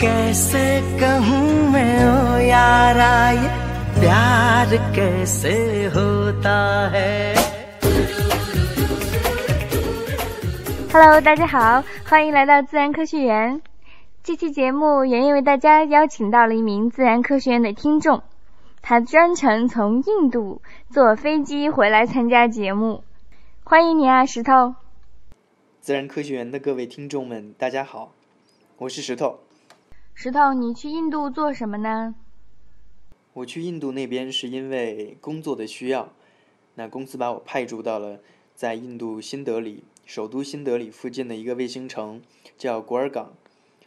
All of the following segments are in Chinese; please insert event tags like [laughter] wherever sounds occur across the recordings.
कैसे कहूँ मैं ओ यारा ये प्यार कैसे होता है Hello，大家好，欢迎来到自然科学园。这期节目，圆圆为大家邀请到了一名自然科学园的听众，他专程从印度坐飞机回来参加节目。欢迎你啊，石头！自然科学园的各位听众们，大家好，我是石头。 石头，你去印度做什么呢？我去印度那边是因为工作的需要，那公司把我派驻到了在印度新德里。首都新德里附近的一个卫星城叫古尔港，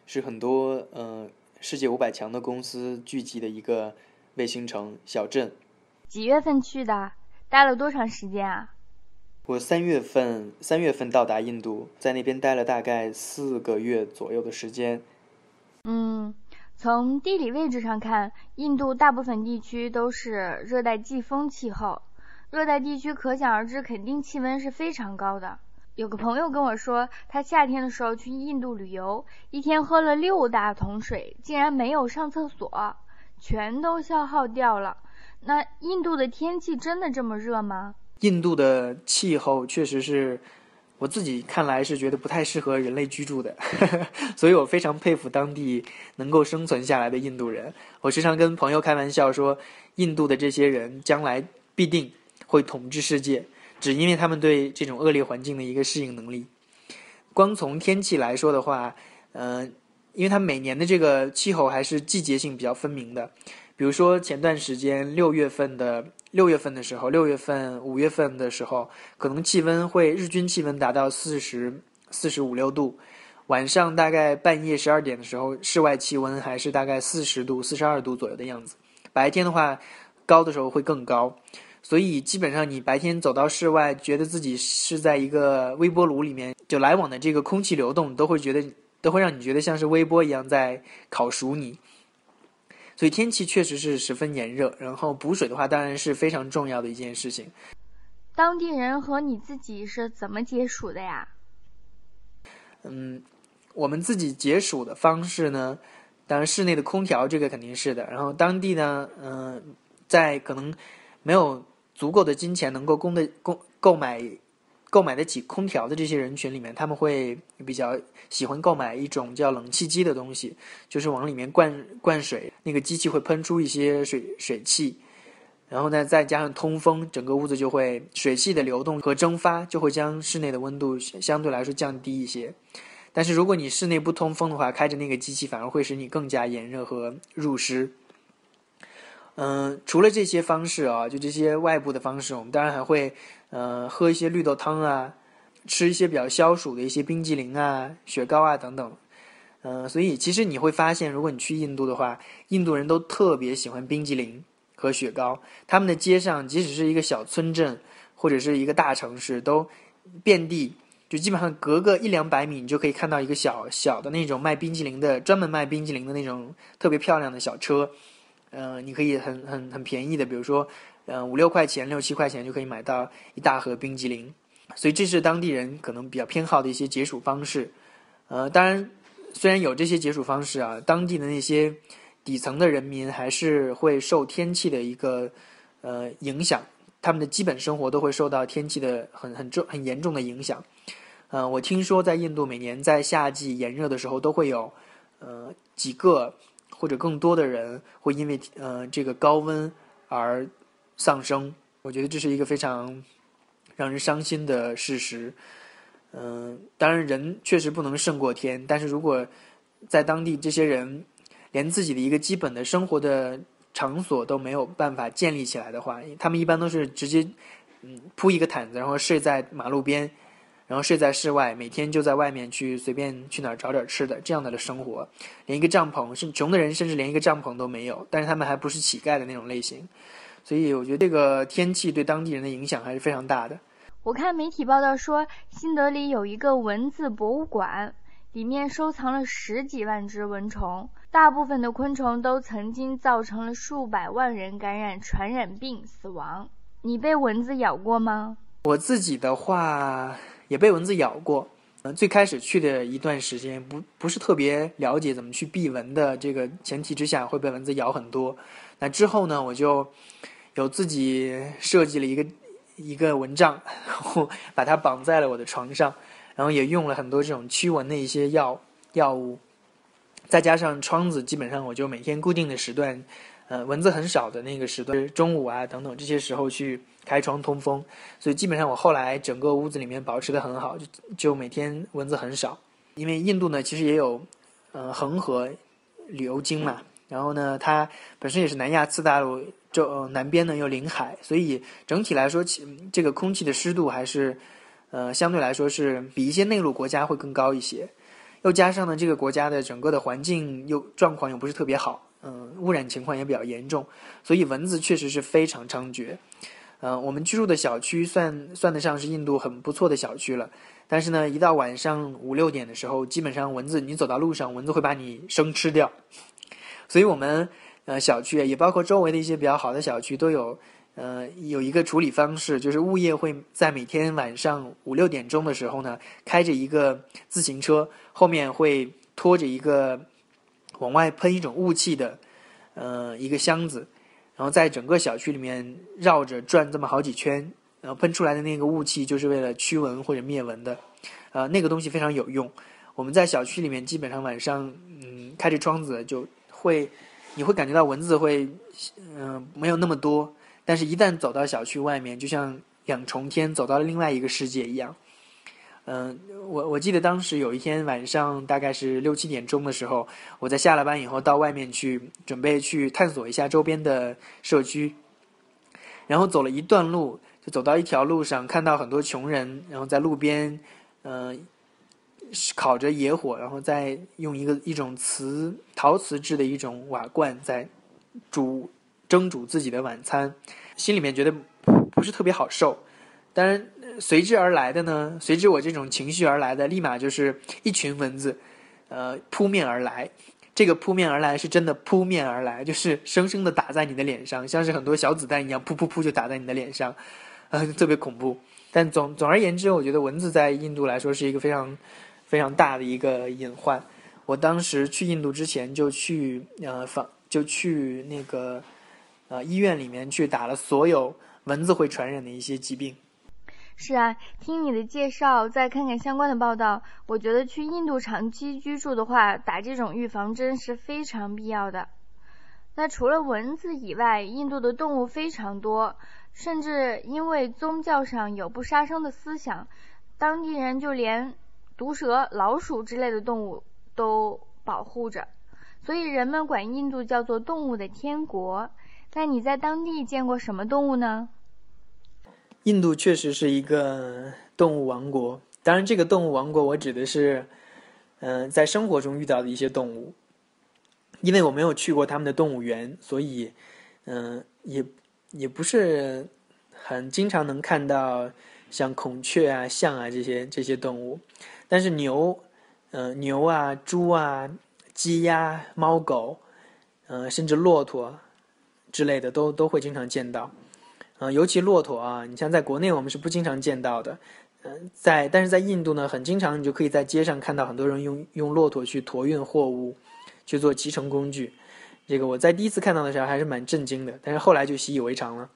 是很多呃世界五百强的公司聚集的一个卫星城小镇。几月份去的？待了多长时间啊？我三月份三月份到达印度，在那边待了大概四个月左右的时间。嗯，从地理位置上看，印度大部分地区都是热带季风气候，热带地区可想而知，肯定气温是非常高的。有个朋友跟我说，他夏天的时候去印度旅游，一天喝了六大桶水，竟然没有上厕所，全都消耗掉了。那印度的天气真的这么热吗？印度的气候确实是我自己看来是觉得不太适合人类居住的，[laughs] 所以我非常佩服当地能够生存下来的印度人。我时常跟朋友开玩笑说，印度的这些人将来必定会统治世界。只因为他们对这种恶劣环境的一个适应能力。光从天气来说的话，嗯，因为它每年的这个气候还是季节性比较分明的。比如说前段时间六月份的六月份的时候，六月份五月份的时候，可能气温会日均气温达到四十四十五六度，晚上大概半夜十二点的时候，室外气温还是大概四十度四十二度左右的样子。白天的话，高的时候会更高。所以基本上，你白天走到室外，觉得自己是在一个微波炉里面，就来往的这个空气流动，都会觉得都会让你觉得像是微波一样在烤熟你。所以天气确实是十分炎热，然后补水的话，当然是非常重要的一件事情。当地人和你自己是怎么解暑的呀？嗯，我们自己解暑的方式呢，当然室内的空调这个肯定是的。然后当地呢，嗯，在可能没有。足够的金钱能够供的供购买购买得起空调的这些人群里面，他们会比较喜欢购买一种叫冷气机的东西，就是往里面灌灌水，那个机器会喷出一些水水汽，然后呢再加上通风，整个屋子就会水汽的流动和蒸发就会将室内的温度相对来说降低一些。但是如果你室内不通风的话，开着那个机器反而会使你更加炎热和入湿。嗯，除了这些方式啊，就这些外部的方式，我们当然还会，呃，喝一些绿豆汤啊，吃一些比较消暑的一些冰激凌啊、雪糕啊等等。嗯，所以其实你会发现，如果你去印度的话，印度人都特别喜欢冰激凌和雪糕。他们的街上，即使是一个小村镇或者是一个大城市，都遍地，就基本上隔个一两百米，你就可以看到一个小小的那种卖冰激凌的，专门卖冰激凌的那种特别漂亮的小车。嗯，你可以很很很便宜的，比如说，嗯，五六块钱、六七块钱就可以买到一大盒冰激凌，所以这是当地人可能比较偏好的一些解暑方式。呃，当然，虽然有这些解暑方式啊，当地的那些底层的人民还是会受天气的一个呃影响，他们的基本生活都会受到天气的很很重很严重的影响。嗯，我听说在印度每年在夏季炎热的时候都会有呃几个。或者更多的人会因为呃这个高温而丧生，我觉得这是一个非常让人伤心的事实。嗯，当然人确实不能胜过天，但是如果在当地这些人连自己的一个基本的生活的场所都没有办法建立起来的话，他们一般都是直接嗯铺一个毯子，然后睡在马路边。然后睡在室外，每天就在外面去随便去哪儿找点吃的，这样的生活，连一个帐篷，甚穷的人甚至连一个帐篷都没有。但是他们还不是乞丐的那种类型，所以我觉得这个天气对当地人的影响还是非常大的。我看媒体报道说，新德里有一个蚊子博物馆，里面收藏了十几万只蚊虫，大部分的昆虫都曾经造成了数百万人感染传染病死亡。你被蚊子咬过吗？我自己的话。也被蚊子咬过，嗯，最开始去的一段时间，不不是特别了解怎么去避蚊的这个前提之下，会被蚊子咬很多。那之后呢，我就有自己设计了一个一个蚊帐，然后把它绑在了我的床上，然后也用了很多这种驱蚊的一些药药物，再加上窗子，基本上我就每天固定的时段，呃，蚊子很少的那个时段，中午啊等等这些时候去。开窗通风，所以基本上我后来整个屋子里面保持的很好，就就每天蚊子很少。因为印度呢，其实也有，呃，恒河流经嘛，然后呢，它本身也是南亚次大陆，就南边呢又临海，所以整体来说，其这个空气的湿度还是，呃，相对来说是比一些内陆国家会更高一些。又加上呢，这个国家的整个的环境又状况又不是特别好，嗯，污染情况也比较严重，所以蚊子确实是非常猖獗。嗯，我们居住的小区算算得上是印度很不错的小区了，但是呢，一到晚上五六点的时候，基本上蚊子，你走到路上，蚊子会把你生吃掉。所以，我们呃小区也包括周围的一些比较好的小区都有，呃，有一个处理方式，就是物业会在每天晚上五六点钟的时候呢，开着一个自行车，后面会拖着一个往外喷一种雾气的，呃，一个箱子。然后在整个小区里面绕着转这么好几圈，然后喷出来的那个雾气就是为了驱蚊或者灭蚊的，呃，那个东西非常有用。我们在小区里面基本上晚上，嗯，开着窗子就会，你会感觉到蚊子会，嗯，没有那么多，但是一旦走到小区外面，就像两重天，走到了另外一个世界一样。嗯，我我记得当时有一天晚上，大概是六七点钟的时候，我在下了班以后到外面去准备去探索一下周边的社区，然后走了一段路，就走到一条路上，看到很多穷人，然后在路边，嗯，烤着野火，然后再用一个一种瓷陶瓷制的一种瓦罐在煮蒸煮自己的晚餐，心里面觉得不是特别好受，当然。随之而来的呢？随之我这种情绪而来的，立马就是一群蚊子，呃，扑面而来。这个扑面而来是真的扑面而来，就是生生的打在你的脸上，像是很多小子弹一样，噗噗噗就打在你的脸上，呃，特别恐怖。但总总而言之，我觉得蚊子在印度来说是一个非常非常大的一个隐患。我当时去印度之前就去呃访，就去那个呃医院里面去打了所有蚊子会传染的一些疾病。是啊，听你的介绍，再看看相关的报道，我觉得去印度长期居住的话，打这种预防针是非常必要的。那除了蚊子以外，印度的动物非常多，甚至因为宗教上有不杀生的思想，当地人就连毒蛇、老鼠之类的动物都保护着，所以人们管印度叫做动物的天国。那你在当地见过什么动物呢？印度确实是一个动物王国，当然，这个动物王国我指的是，嗯，在生活中遇到的一些动物。因为我没有去过他们的动物园，所以，嗯，也也不是很经常能看到像孔雀啊、象啊这些这些动物。但是牛，嗯，牛啊、猪啊、鸡鸭、猫狗，嗯，甚至骆驼之类的，都都会经常见到。嗯，尤其骆驼啊，你像在国内我们是不经常见到的，嗯，在但是在印度呢，很经常你就可以在街上看到很多人用用骆驼去驮运货物，去做集成工具。这个我在第一次看到的时候还是蛮震惊的，但是后来就习以为常了。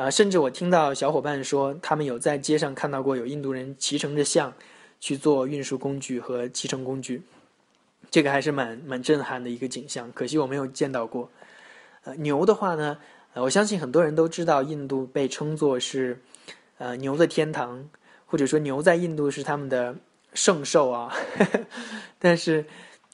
啊，甚至我听到小伙伴说，他们有在街上看到过有印度人骑乘着象去做运输工具和骑乘工具，这个还是蛮蛮震撼的一个景象。可惜我没有见到过。呃，牛的话呢？呃，我相信很多人都知道，印度被称作是，呃，牛的天堂，或者说牛在印度是他们的圣兽啊。[laughs] 但是，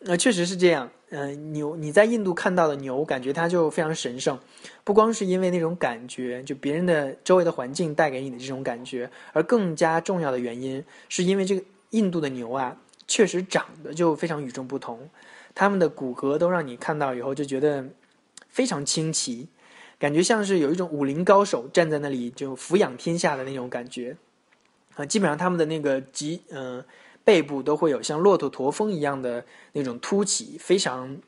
呃，确实是这样。呃，牛你在印度看到的牛，感觉它就非常神圣，不光是因为那种感觉，就别人的周围的环境带给你的这种感觉，而更加重要的原因，是因为这个印度的牛啊，确实长得就非常与众不同，它们的骨骼都让你看到以后就觉得非常清奇。感觉像是有一种武林高手站在那里就俯仰天下的那种感觉，啊，基本上他们的那个脊，嗯，背部都会有像骆驼驼峰一样的那种凸起，非常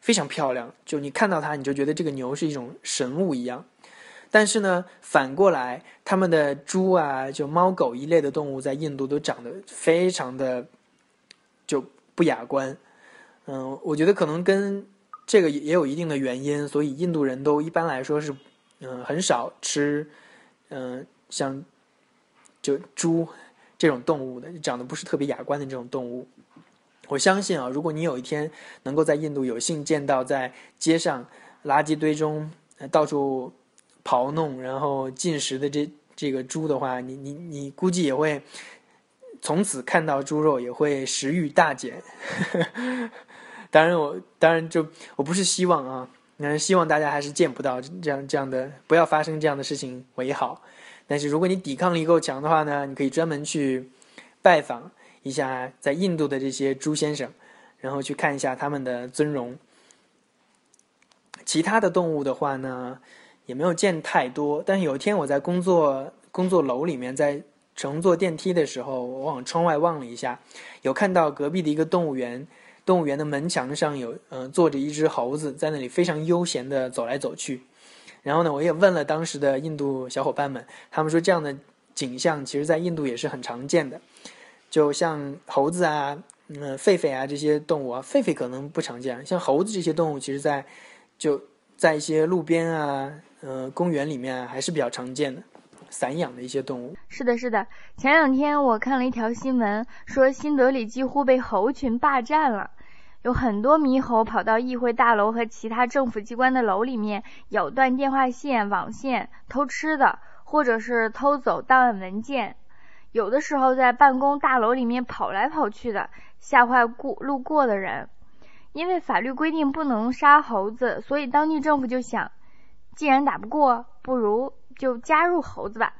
非常漂亮。就你看到它，你就觉得这个牛是一种神物一样。但是呢，反过来，他们的猪啊，就猫狗一类的动物，在印度都长得非常的就不雅观。嗯，我觉得可能跟这个也有一定的原因，所以印度人都一般来说是，嗯，很少吃，嗯，像就猪这种动物的，长得不是特别雅观的这种动物。我相信啊，如果你有一天能够在印度有幸见到在街上垃圾堆中到处刨弄，然后进食的这这个猪的话，你你你估计也会从此看到猪肉也会食欲大减。[laughs] 当然，我当然就我不是希望啊，那希望大家还是见不到这样这样的，不要发生这样的事情为好。但是如果你抵抗力够强的话呢，你可以专门去拜访一下在印度的这些朱先生，然后去看一下他们的尊容。其他的动物的话呢，也没有见太多。但是有一天我在工作工作楼里面，在乘坐电梯的时候，我往窗外望了一下，有看到隔壁的一个动物园。动物园的门墙上有，嗯，坐着一只猴子，在那里非常悠闲的走来走去。然后呢，我也问了当时的印度小伙伴们，他们说这样的景象其实在印度也是很常见的。就像猴子啊，嗯，狒狒啊这些动物啊，狒狒可能不常见，像猴子这些动物，其实在就在一些路边啊，呃，公园里面还是比较常见的，散养的一些动物。是的，是的。前两天我看了一条新闻，说新德里几乎被猴群霸占了，有很多猕猴跑到议会大楼和其他政府机关的楼里面，咬断电话线、网线，偷吃的，或者是偷走档案文件。有的时候在办公大楼里面跑来跑去的，吓坏过路过的人。因为法律规定不能杀猴子，所以当地政府就想，既然打不过，不如就加入猴子吧。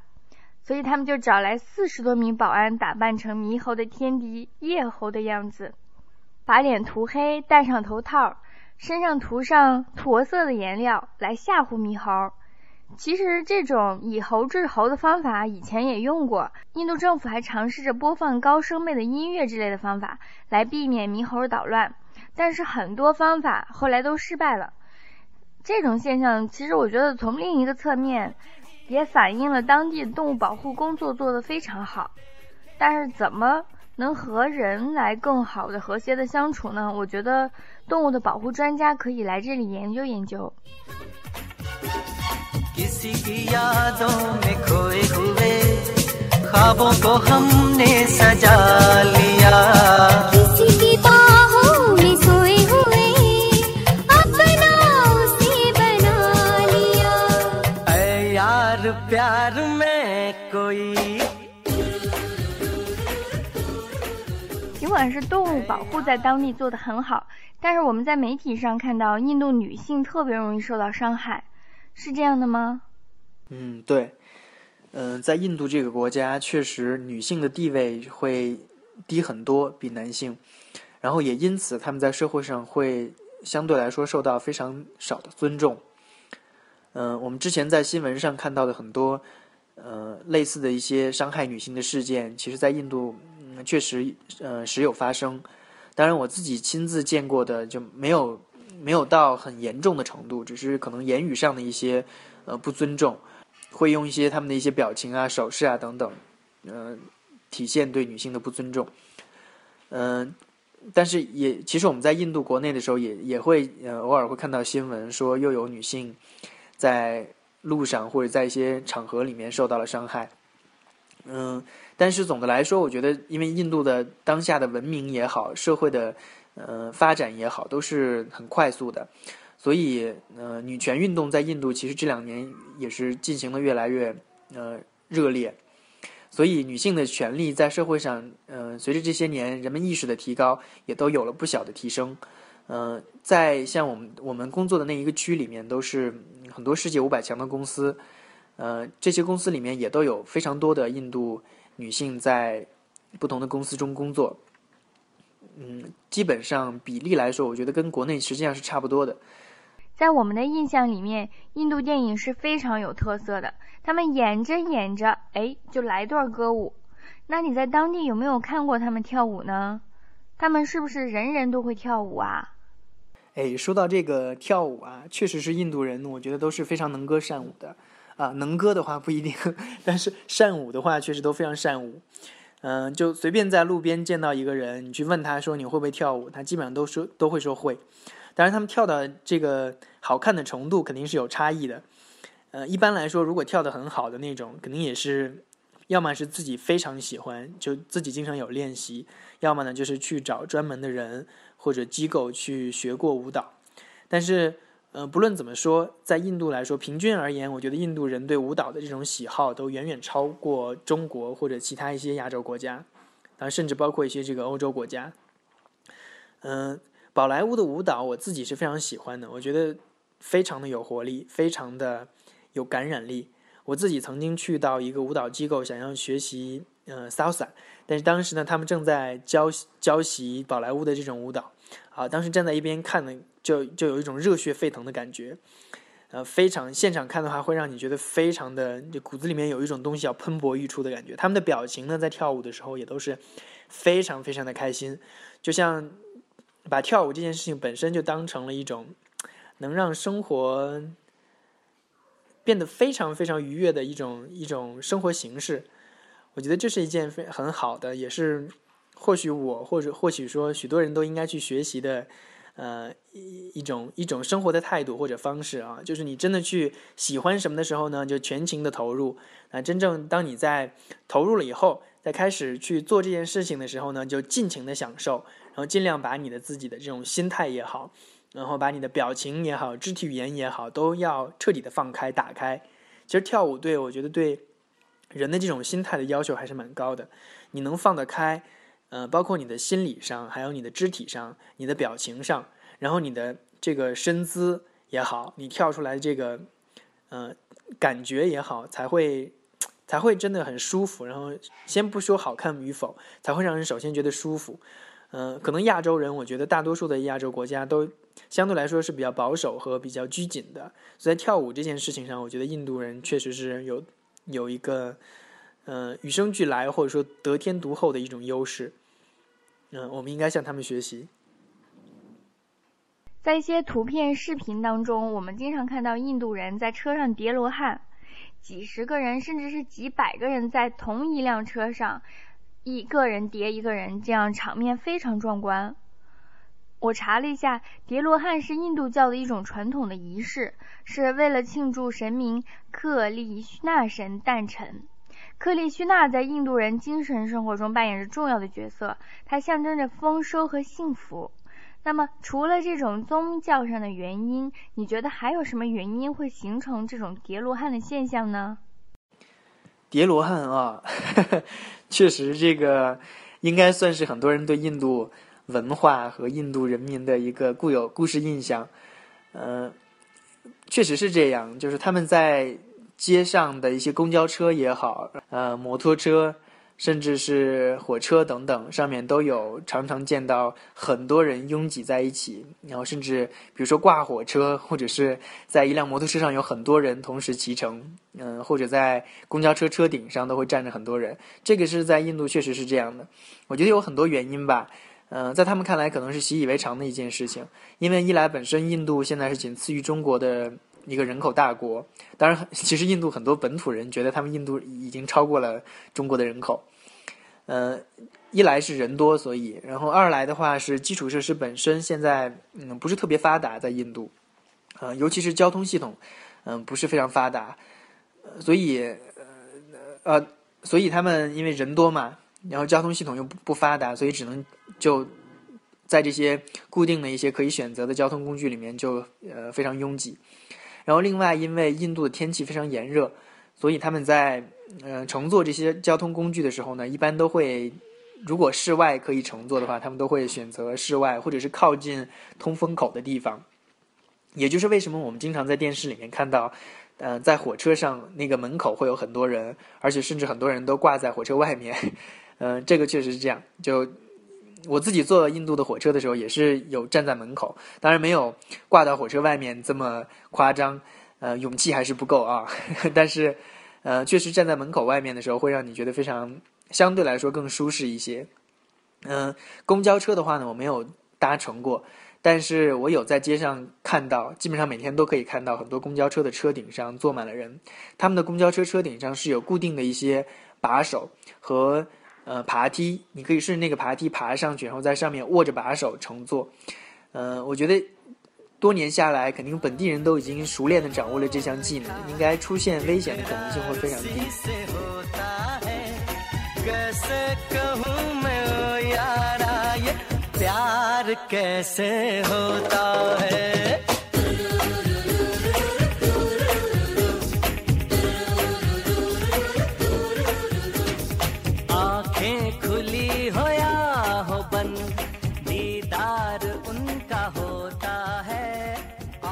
所以他们就找来四十多名保安，打扮成猕猴的天敌叶猴的样子，把脸涂黑，戴上头套，身上涂上驼色的颜料来吓唬猕猴。其实这种以猴治猴的方法以前也用过，印度政府还尝试着播放高声妹的音乐之类的方法来避免猕猴捣乱，但是很多方法后来都失败了。这种现象其实我觉得从另一个侧面。也反映了当地动物保护工作做得非常好，但是怎么能和人来更好的和谐的相处呢？我觉得动物的保护专家可以来这里研究研究。尽管是动物保护在当地做得很好，但是我们在媒体上看到印度女性特别容易受到伤害，是这样的吗？嗯，对，嗯，在印度这个国家，确实女性的地位会低很多，比男性，然后也因此他们在社会上会相对来说受到非常少的尊重。嗯，我们之前在新闻上看到的很多。呃，类似的一些伤害女性的事件，其实，在印度，确实，呃，时有发生。当然，我自己亲自见过的就没有，没有到很严重的程度，只是可能言语上的一些，呃，不尊重，会用一些他们的一些表情啊、手势啊等等，呃，体现对女性的不尊重。嗯，但是也，其实我们在印度国内的时候，也也会，呃，偶尔会看到新闻说，又有女性在。路上或者在一些场合里面受到了伤害，嗯，但是总的来说，我觉得，因为印度的当下的文明也好，社会的呃发展也好，都是很快速的，所以呃，女权运动在印度其实这两年也是进行的越来越呃热烈，所以女性的权利在社会上，呃，随着这些年人们意识的提高，也都有了不小的提升。嗯，在像我们我们工作的那一个区里面，都是很多世界五百强的公司，呃，这些公司里面也都有非常多的印度女性在不同的公司中工作。嗯，基本上比例来说，我觉得跟国内实际上是差不多的。在我们的印象里面，印度电影是非常有特色的，他们演着演着，哎，就来段歌舞。那你在当地有没有看过他们跳舞呢？他们是不是人人都会跳舞啊？哎，说到这个跳舞啊，确实是印度人，我觉得都是非常能歌善舞的。啊，能歌的话不一定，[laughs] 但是善舞的话确实都非常善舞。嗯，就随便在路边见到一个人，你去问他说你会不会跳舞，他基本上都说都会说会。当然，他们跳的这个好看的程度肯定是有差异的。呃，一般来说，如果跳得很好的那种，肯定也是，要么是自己非常喜欢，就自己经常有练习；要么呢，就是去找专门的人或者机构去学过舞蹈。但是，呃，不论怎么说，在印度来说，平均而言，我觉得印度人对舞蹈的这种喜好都远远超过中国或者其他一些亚洲国家，啊，甚至包括一些这个欧洲国家。嗯，宝莱坞的舞蹈我自己是非常喜欢的，我觉得非常的有活力，非常的有感染力。我自己曾经去到一个舞蹈机构，想要学习呃 salsa，但是当时呢，他们正在教教习宝莱坞的这种舞蹈，啊，当时站在一边看呢。就就有一种热血沸腾的感觉，呃，非常现场看的话，会让你觉得非常的，就骨子里面有一种东西要喷薄欲出的感觉。他们的表情呢，在跳舞的时候也都是非常非常的开心，就像把跳舞这件事情本身就当成了一种能让生活变得非常非常愉悦的一种一种生活形式。我觉得这是一件非很好的，也是或许我或者或许说许多人都应该去学习的。呃，一一种一种生活的态度或者方式啊，就是你真的去喜欢什么的时候呢，就全情的投入。那，真正当你在投入了以后，在开始去做这件事情的时候呢，就尽情的享受，然后尽量把你的自己的这种心态也好，然后把你的表情也好，肢体语言也好，都要彻底的放开打开。其实跳舞对我觉得对人的这种心态的要求还是蛮高的，你能放得开。呃，包括你的心理上，还有你的肢体上，你的表情上，然后你的这个身姿也好，你跳出来这个，呃，感觉也好，才会才会真的很舒服。然后先不说好看与否，才会让人首先觉得舒服。嗯，可能亚洲人，我觉得大多数的亚洲国家都相对来说是比较保守和比较拘谨的，所以在跳舞这件事情上，我觉得印度人确实是有有一个，呃，与生俱来或者说得天独厚的一种优势。嗯，我们应该向他们学习。在一些图片、视频当中，我们经常看到印度人在车上叠罗汉，几十个人甚至是几百个人在同一辆车上，一个人叠一个人，这样场面非常壮观。我查了一下，叠罗汉是印度教的一种传统的仪式，是为了庆祝神明克利那神诞辰。克利须纳在印度人精神生活中扮演着重要的角色，它象征着丰收和幸福。那么，除了这种宗教上的原因，你觉得还有什么原因会形成这种叠罗汉的现象呢？叠罗汉啊，[laughs] 确实，这个应该算是很多人对印度文化和印度人民的一个固有故事印象。呃，确实是这样，就是他们在。街上的一些公交车也好，呃，摩托车，甚至是火车等等，上面都有常常见到很多人拥挤在一起。然后，甚至比如说挂火车，或者是在一辆摩托车上有很多人同时骑乘，嗯，或者在公交车车顶上都会站着很多人。这个是在印度确实是这样的。我觉得有很多原因吧，嗯，在他们看来可能是习以为常的一件事情，因为一来本身印度现在是仅次于中国的。一个人口大国，当然，其实印度很多本土人觉得他们印度已经超过了中国的人口。呃，一来是人多，所以，然后二来的话是基础设施本身现在嗯不是特别发达，在印度，呃，尤其是交通系统嗯不是非常发达，所以呃呃，所以他们因为人多嘛，然后交通系统又不不发达，所以只能就在这些固定的一些可以选择的交通工具里面就呃非常拥挤。然后，另外，因为印度的天气非常炎热，所以他们在呃乘坐这些交通工具的时候呢，一般都会，如果室外可以乘坐的话，他们都会选择室外或者是靠近通风口的地方。也就是为什么我们经常在电视里面看到，呃，在火车上那个门口会有很多人，而且甚至很多人都挂在火车外面。嗯，[laughs] 这个确实是这样。就我自己坐印度的火车的时候，也是有站在门口，当然没有挂到火车外面这么夸张，呃，勇气还是不够啊。[laughs] 但是，呃，确实站在门口外面的时候，会让你觉得非常相对来说更舒适一些。嗯，公交车的话呢，我没有搭乘过，但是我有在街上看到，基本上每天都可以看到很多公交车的车顶上坐满了人。他们的公交车车顶上是有固定的一些把手和呃爬梯，你可以顺着那个爬梯爬上去，然后在上面握着把手乘坐。呃，我觉得多年下来，肯定本地人都已经熟练的掌握了这项技能，应该出现危险的可能性会非常低。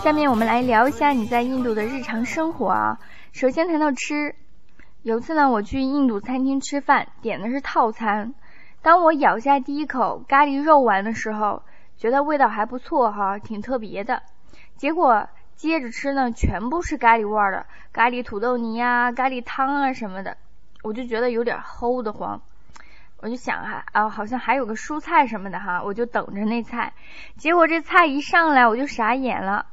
下面我们来聊一下你在印度的日常生活啊。首先谈到吃，有次呢我去印度餐厅吃饭，点的是套餐。当我咬下第一口咖喱肉丸的时候，觉得味道还不错哈，挺特别的。结果接着吃呢，全部是咖喱味儿的，咖喱土豆泥呀、咖喱汤啊什么的，我就觉得有点齁的慌。我就想哈啊，好像还有个蔬菜什么的哈，我就等着那菜。结果这菜一上来，我就傻眼了。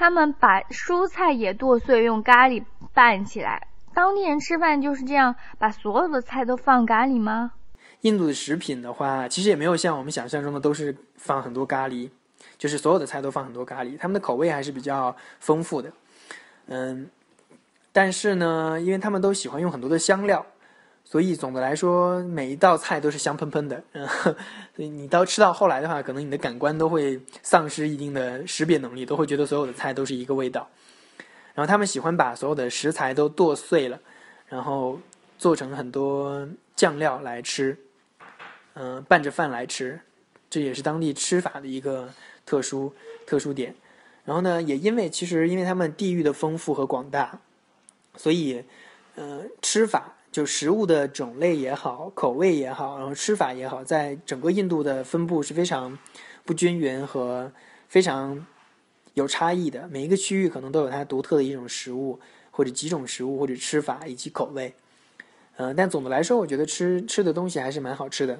他们把蔬菜也剁碎，用咖喱拌起来。当地人吃饭就是这样，把所有的菜都放咖喱吗？印度的食品的话，其实也没有像我们想象中的都是放很多咖喱，就是所有的菜都放很多咖喱。他们的口味还是比较丰富的，嗯，但是呢，因为他们都喜欢用很多的香料。所以总的来说，每一道菜都是香喷喷的。嗯，所以你到吃到后来的话，可能你的感官都会丧失一定的识别能力，都会觉得所有的菜都是一个味道。然后他们喜欢把所有的食材都剁碎了，然后做成很多酱料来吃，嗯，拌着饭来吃，这也是当地吃法的一个特殊特殊点。然后呢，也因为其实因为他们地域的丰富和广大，所以，呃，吃法。就食物的种类也好，口味也好，然后吃法也好，在整个印度的分布是非常不均匀和非常有差异的。每一个区域可能都有它独特的一种食物，或者几种食物，或者吃法以及口味。嗯，但总的来说，我觉得吃吃的东西还是蛮好吃的。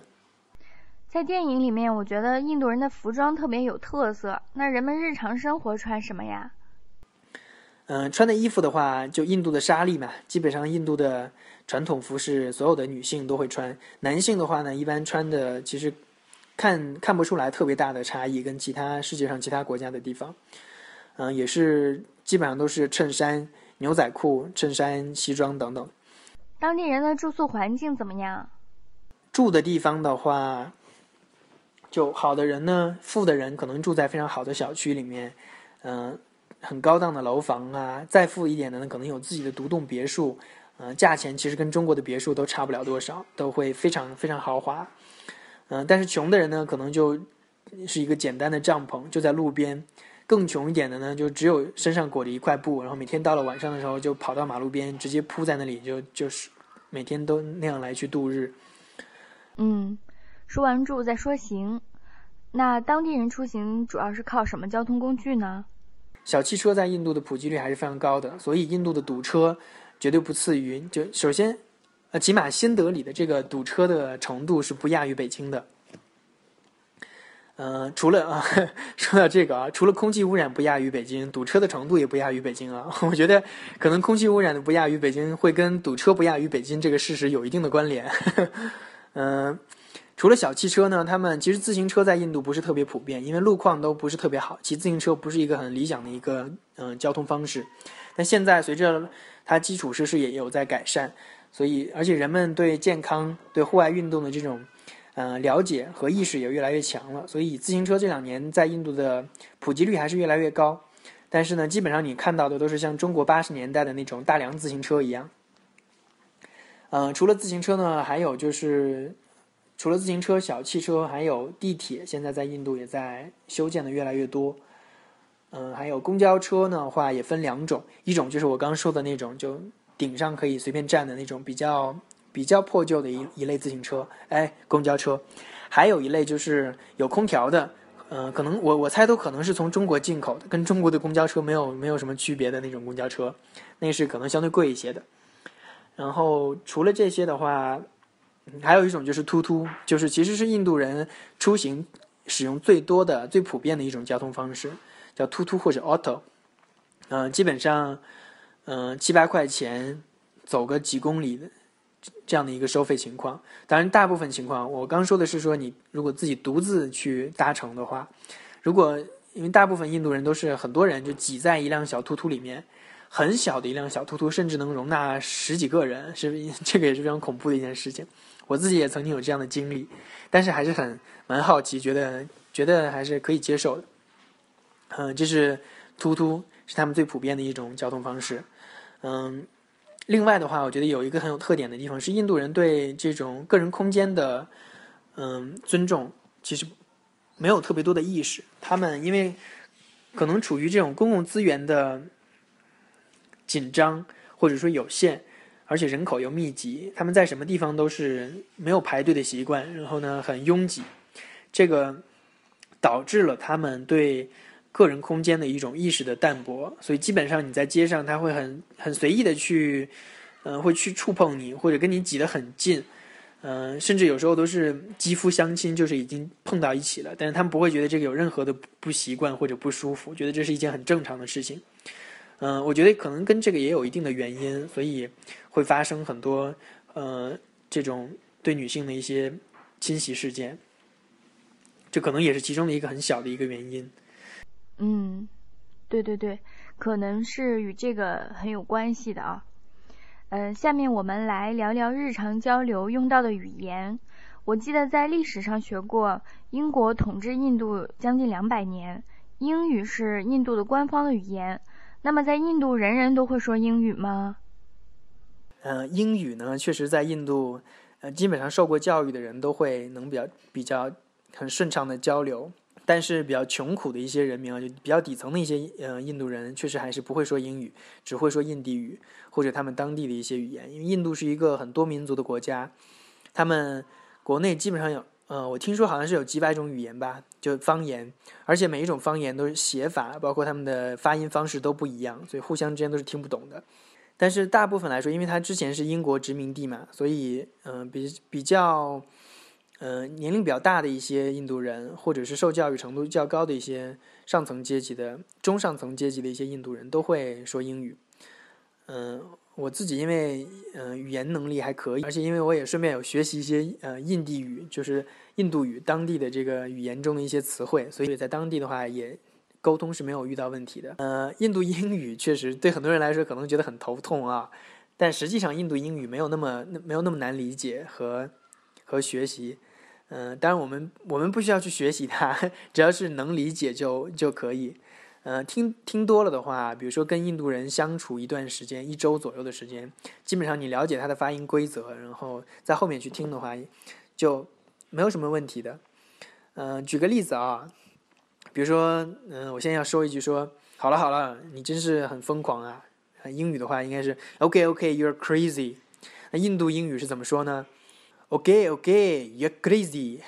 在电影里面，我觉得印度人的服装特别有特色。那人们日常生活穿什么呀？嗯，穿的衣服的话，就印度的纱丽嘛，基本上印度的。传统服饰，所有的女性都会穿。男性的话呢，一般穿的其实看看不出来特别大的差异，跟其他世界上其他国家的地方，嗯，也是基本上都是衬衫、牛仔裤、衬衫、西装等等。当地人的住宿环境怎么样？住的地方的话，就好的人呢，富的人可能住在非常好的小区里面，嗯，很高档的楼房啊。再富一点的呢，可能有自己的独栋别墅。嗯，价钱其实跟中国的别墅都差不了多少，都会非常非常豪华。嗯，但是穷的人呢，可能就是一个简单的帐篷，就在路边；更穷一点的呢，就只有身上裹着一块布，然后每天到了晚上的时候，就跑到马路边，直接铺在那里，就就是每天都那样来去度日。嗯，说完住再说行，那当地人出行主要是靠什么交通工具呢？小汽车在印度的普及率还是非常高的，所以印度的堵车。绝对不次于就首先，呃，起码新德里的这个堵车的程度是不亚于北京的。呃，除了啊，[laughs] 说到这个啊，除了空气污染不亚于北京，堵车的程度也不亚于北京啊。[laughs] 我觉得可能空气污染的不亚于北京，会跟堵车不亚于北京这个事实有一定的关联。嗯，[laughs] 除了小汽车呢，他们其实自行车在印度不是特别普遍，因为路况都不是特别好，骑自行车不是一个很理想的一个嗯交通方式。但现在随着它基础设施也有在改善，所以而且人们对健康、对户外运动的这种，呃了解和意识也越来越强了。所以自行车这两年在印度的普及率还是越来越高。但是呢，基本上你看到的都是像中国八十年代的那种大梁自行车一样。嗯，除了自行车呢，还有就是除了自行车、小汽车，还有地铁，现在在印度也在修建的越来越多。嗯，还有公交车呢话也分两种，一种就是我刚说的那种，就顶上可以随便站的那种比较比较破旧的一一类自行车，哎，公交车，还有一类就是有空调的，嗯，可能我我猜都可能是从中国进口的，跟中国的公交车没有没有什么区别的那种公交车，那是可能相对贵一些的。然后除了这些的话，还有一种就是突突，就是其实是印度人出行。使用最多的、最普遍的一种交通方式，叫突突或者 auto。嗯，基本上，嗯，七八块钱走个几公里的这样的一个收费情况。当然，大部分情况，我刚说的是说你如果自己独自去搭乘的话，如果因为大部分印度人都是很多人就挤在一辆小突突里面，很小的一辆小突突，甚至能容纳十几个人，是 [laughs] 这个也是非常恐怖的一件事情。我自己也曾经有这样的经历，但是还是很蛮好奇，觉得觉得还是可以接受的。嗯，这是突突。是他们最普遍的一种交通方式，嗯，另外的话，我觉得有一个很有特点的地方是印度人对这种个人空间的，嗯，尊重其实没有特别多的意识。他们因为可能处于这种公共资源的紧张或者说有限，而且人口又密集，他们在什么地方都是没有排队的习惯，然后呢很拥挤，这个导致了他们对。个人空间的一种意识的淡薄，所以基本上你在街上，他会很很随意的去，嗯，会去触碰你，或者跟你挤得很近，嗯，甚至有时候都是肌肤相亲，就是已经碰到一起了，但是他们不会觉得这个有任何的不习惯或者不舒服，觉得这是一件很正常的事情。嗯，我觉得可能跟这个也有一定的原因，所以会发生很多呃这种对女性的一些侵袭事件，这可能也是其中的一个很小的一个原因。嗯，对对对，可能是与这个很有关系的啊。嗯，下面我们来聊聊日常交流用到的语言。我记得在历史上学过，英国统治印度将近两百年，英语是印度的官方的语言。那么在印度，人人都会说英语吗？嗯，英语呢，确实在印度，呃，基本上受过教育的人都会能比较比较很顺畅的交流。但是比较穷苦的一些人民啊，就比较底层的一些呃印度人，确实还是不会说英语，只会说印地语或者他们当地的一些语言。因为印度是一个很多民族的国家，他们国内基本上有呃，我听说好像是有几百种语言吧，就方言，而且每一种方言都是写法，包括他们的发音方式都不一样，所以互相之间都是听不懂的。但是大部分来说，因为它之前是英国殖民地嘛，所以嗯，比比较。呃，年龄比较大的一些印度人，或者是受教育程度较高的一些上层阶级的中上层阶级的一些印度人，都会说英语。嗯，我自己因为嗯语言能力还可以，而且因为我也顺便有学习一些呃印地语，就是印度语当地的这个语言中的一些词汇，所以在当地的话也沟通是没有遇到问题的。呃，印度英语确实对很多人来说可能觉得很头痛啊，但实际上印度英语没有那么没有那么难理解和和学习。嗯，当然我们我们不需要去学习它，[laughs] 只要是能理解就就可以。呃，听听多了的话，比如说跟印度人相处一段时间，一周左右的时间，基本上你了解他的发音规则，然后在后面去听的话，就没有什么问题的。嗯，举个例子啊，比如说，嗯，我现在要说一句，说好了好了，你真是很疯狂啊。英语的话应该是 OK OK，you're crazy。那印度英语是怎么说呢？OK，OK，you're crazy。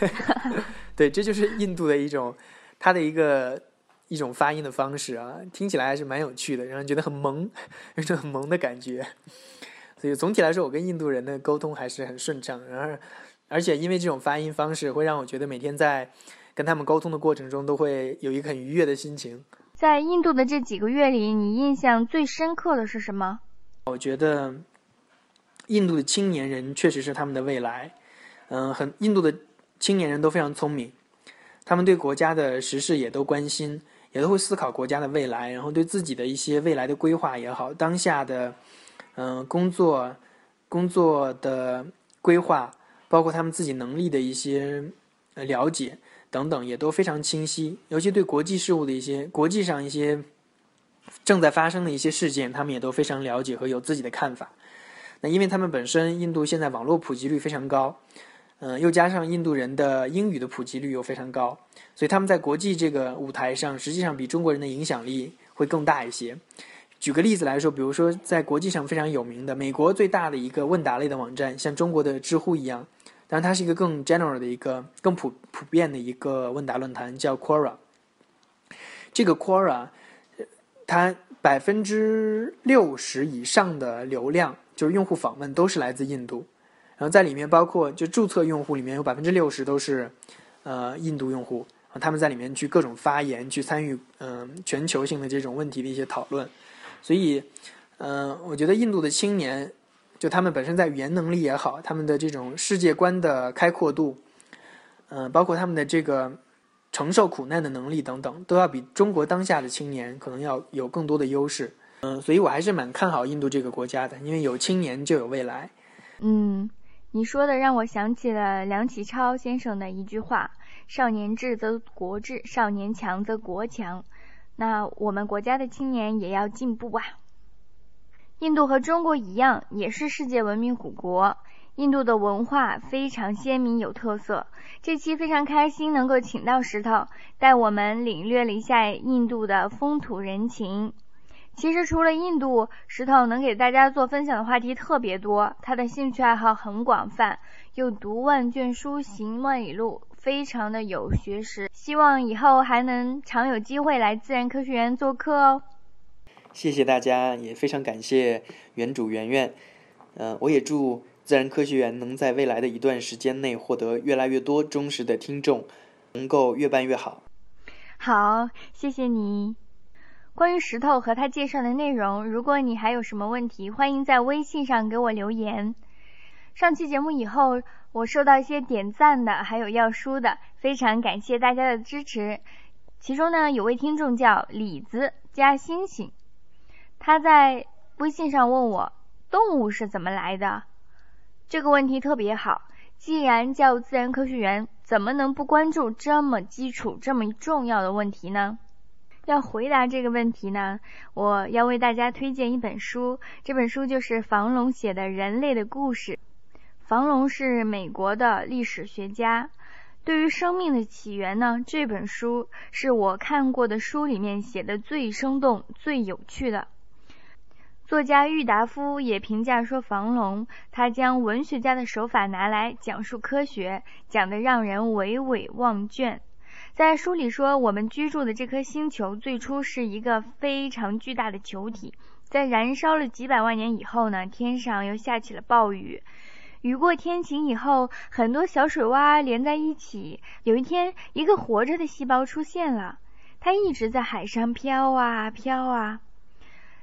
[laughs] 对，这就是印度的一种，它的一个一种发音的方式啊，听起来还是蛮有趣的，让人觉得很萌，有种很萌的感觉。所以总体来说，我跟印度人的沟通还是很顺畅。然而，而且因为这种发音方式，会让我觉得每天在跟他们沟通的过程中，都会有一个很愉悦的心情。在印度的这几个月里，你印象最深刻的是什么？我觉得。印度的青年人确实是他们的未来，嗯，很印度的青年人都非常聪明，他们对国家的时事也都关心，也都会思考国家的未来，然后对自己的一些未来的规划也好，当下的嗯工作工作的规划，包括他们自己能力的一些了解等等，也都非常清晰。尤其对国际事务的一些国际上一些正在发生的一些事件，他们也都非常了解和有自己的看法。那因为他们本身印度现在网络普及率非常高，嗯，又加上印度人的英语的普及率又非常高，所以他们在国际这个舞台上，实际上比中国人的影响力会更大一些。举个例子来说，比如说在国际上非常有名的美国最大的一个问答类的网站，像中国的知乎一样，当然它是一个更 general 的一个更普普遍的一个问答论坛，叫 Quora。这个 Quora，它百分之六十以上的流量。就是用户访问都是来自印度，然后在里面包括就注册用户里面有百分之六十都是，呃印度用户，他们在里面去各种发言，去参与嗯全球性的这种问题的一些讨论。所以，嗯，我觉得印度的青年，就他们本身在语言能力也好，他们的这种世界观的开阔度，嗯，包括他们的这个承受苦难的能力等等，都要比中国当下的青年可能要有更多的优势。嗯，所以我还是蛮看好印度这个国家的，因为有青年就有未来。嗯，你说的让我想起了梁启超先生的一句话：“少年智则国智，少年强则国强。”那我们国家的青年也要进步啊！印度和中国一样，也是世界文明古国。印度的文化非常鲜明有特色。这期非常开心能够请到石头，带我们领略了一下印度的风土人情。其实除了印度，石头能给大家做分享的话题特别多。他的兴趣爱好很广泛，又读万卷书，行万里路，非常的有学识。希望以后还能常有机会来自然科学园做客哦。谢谢大家，也非常感谢园主圆圆。嗯，我也祝自然科学园能在未来的一段时间内获得越来越多忠实的听众，能够越办越好。好，谢谢你。关于石头和他介绍的内容，如果你还有什么问题，欢迎在微信上给我留言。上期节目以后，我收到一些点赞的，还有要书的，非常感谢大家的支持。其中呢，有位听众叫李子加星星，他在微信上问我动物是怎么来的。这个问题特别好，既然叫自然科学园，怎么能不关注这么基础、这么重要的问题呢？要回答这个问题呢，我要为大家推荐一本书。这本书就是房龙写的《人类的故事》。房龙是美国的历史学家，对于生命的起源呢，这本书是我看过的书里面写的最生动、最有趣的。作家郁达夫也评价说，房龙他将文学家的手法拿来讲述科学，讲得让人娓娓忘倦。在书里说，我们居住的这颗星球最初是一个非常巨大的球体，在燃烧了几百万年以后呢，天上又下起了暴雨，雨过天晴以后，很多小水洼连在一起。有一天，一个活着的细胞出现了，它一直在海上飘啊飘啊。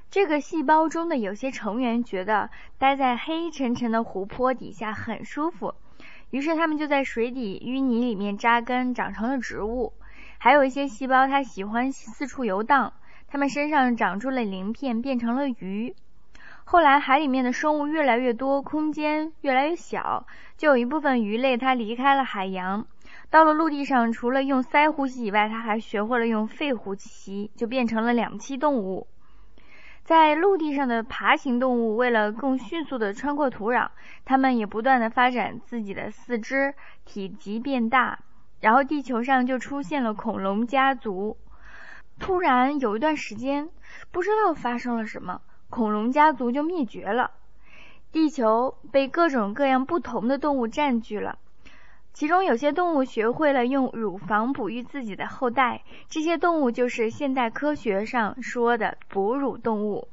这个细胞中的有些成员觉得待在黑沉沉的湖泊底下很舒服。于是，它们就在水底淤泥里面扎根，长成了植物。还有一些细胞，它喜欢四处游荡，它们身上长出了鳞片，变成了鱼。后来，海里面的生物越来越多，空间越来越小，就有一部分鱼类它离开了海洋，到了陆地上。除了用鳃呼吸以外，它还学会了用肺呼吸，就变成了两栖动物。在陆地上的爬行动物，为了更迅速地穿过土壤，它们也不断地发展自己的四肢，体积变大。然后地球上就出现了恐龙家族。突然有一段时间，不知道发生了什么，恐龙家族就灭绝了，地球被各种各样不同的动物占据了。其中有些动物学会了用乳房哺育自己的后代，这些动物就是现代科学上说的哺乳动物。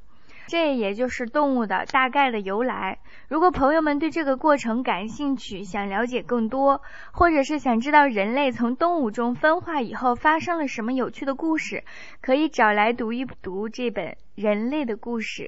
这也就是动物的大概的由来。如果朋友们对这个过程感兴趣，想了解更多，或者是想知道人类从动物中分化以后发生了什么有趣的故事，可以找来读一读这本《人类的故事》。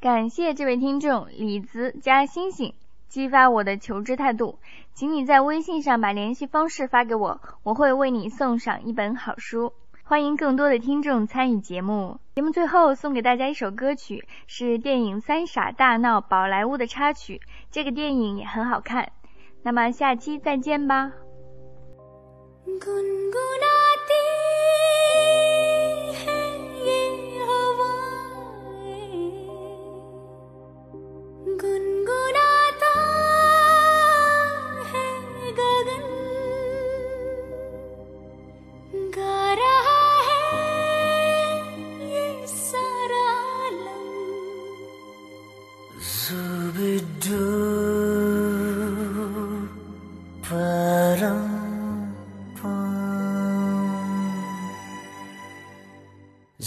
感谢这位听众李子加星星。激发我的求知态度，请你在微信上把联系方式发给我，我会为你送上一本好书。欢迎更多的听众参与节目。节目最后送给大家一首歌曲，是电影《三傻大闹宝莱坞》的插曲，这个电影也很好看。那么下期再见吧。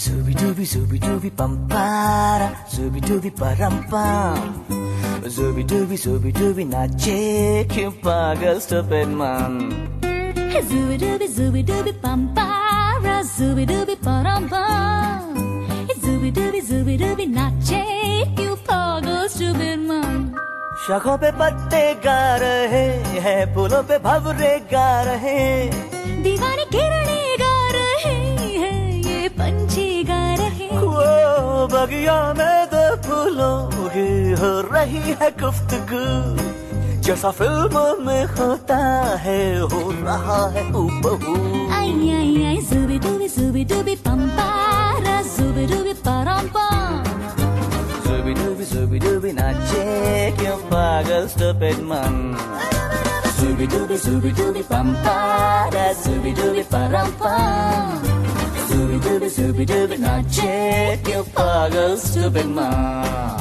Zubi dubi zubi dubi pam para Zubi dubi param pam Zubi dubi zubi dubi na check you pagal stupid man Zubi dubi zubi dubi pam para Zubi dubi param pam Zubi dubi zubi dubi na check you pagal stupid man शाखों पे पत्ते गा रहे हैं फूलों पे भवरे गा रहे दीवानी किरणे गा रहे हैं ये पंछी गा रहे वो बगिया में दो फूलों की हो रही है गुफ्तगू। जैसा फ़िल्मों में होता है हो रहा है हूबहू। आई आई आई zooby dooby bum para zooby dooby bum bum Zooby dooby now check your pagal stupid man. Zooby dooby zooby dooby pam pa da zooby dooby param pam. Zooby dooby zooby dooby now check your pagal stupid man.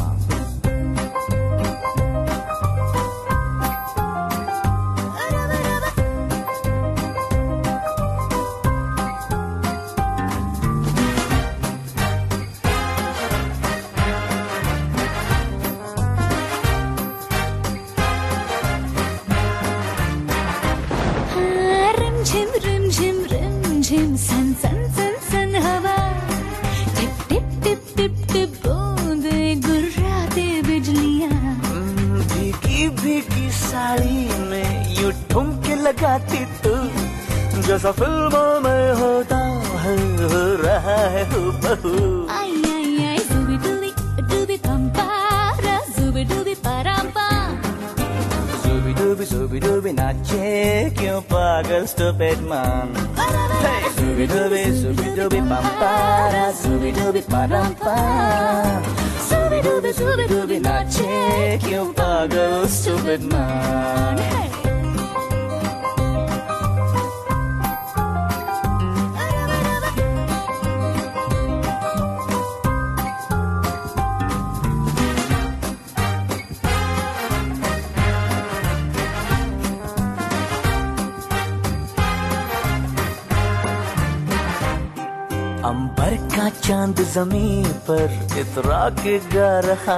अंबर का चाँद ज़मीन पर इतरा के गा रहा।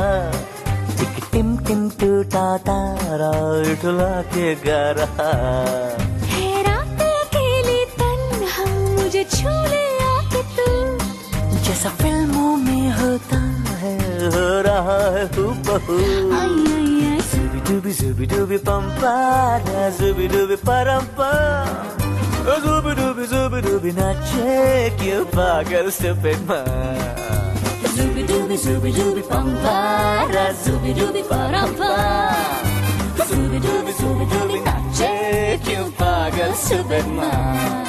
एक Tim Tim टूटा तारा उठला के गा रहा। रात अकेली तन्हा मुझे छू ले आके तू। जैसा फ़िल्मों में होता है हो रहा है हूबहू। आई आई आई। Zooby dooby zooby dooby pam Oh, zooby dooby zooby dooby, not check your pocket, stupid man. Zooby dooby zooby dooby, pampara, zooby dooby parampa. Zooby dooby zooby dooby, not check your pocket, stupid man.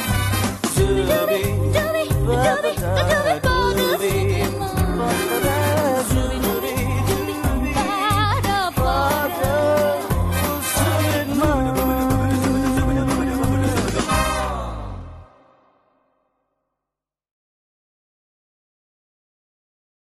Zooby dooby dooby dooby, dooby dooby, dooby dooby.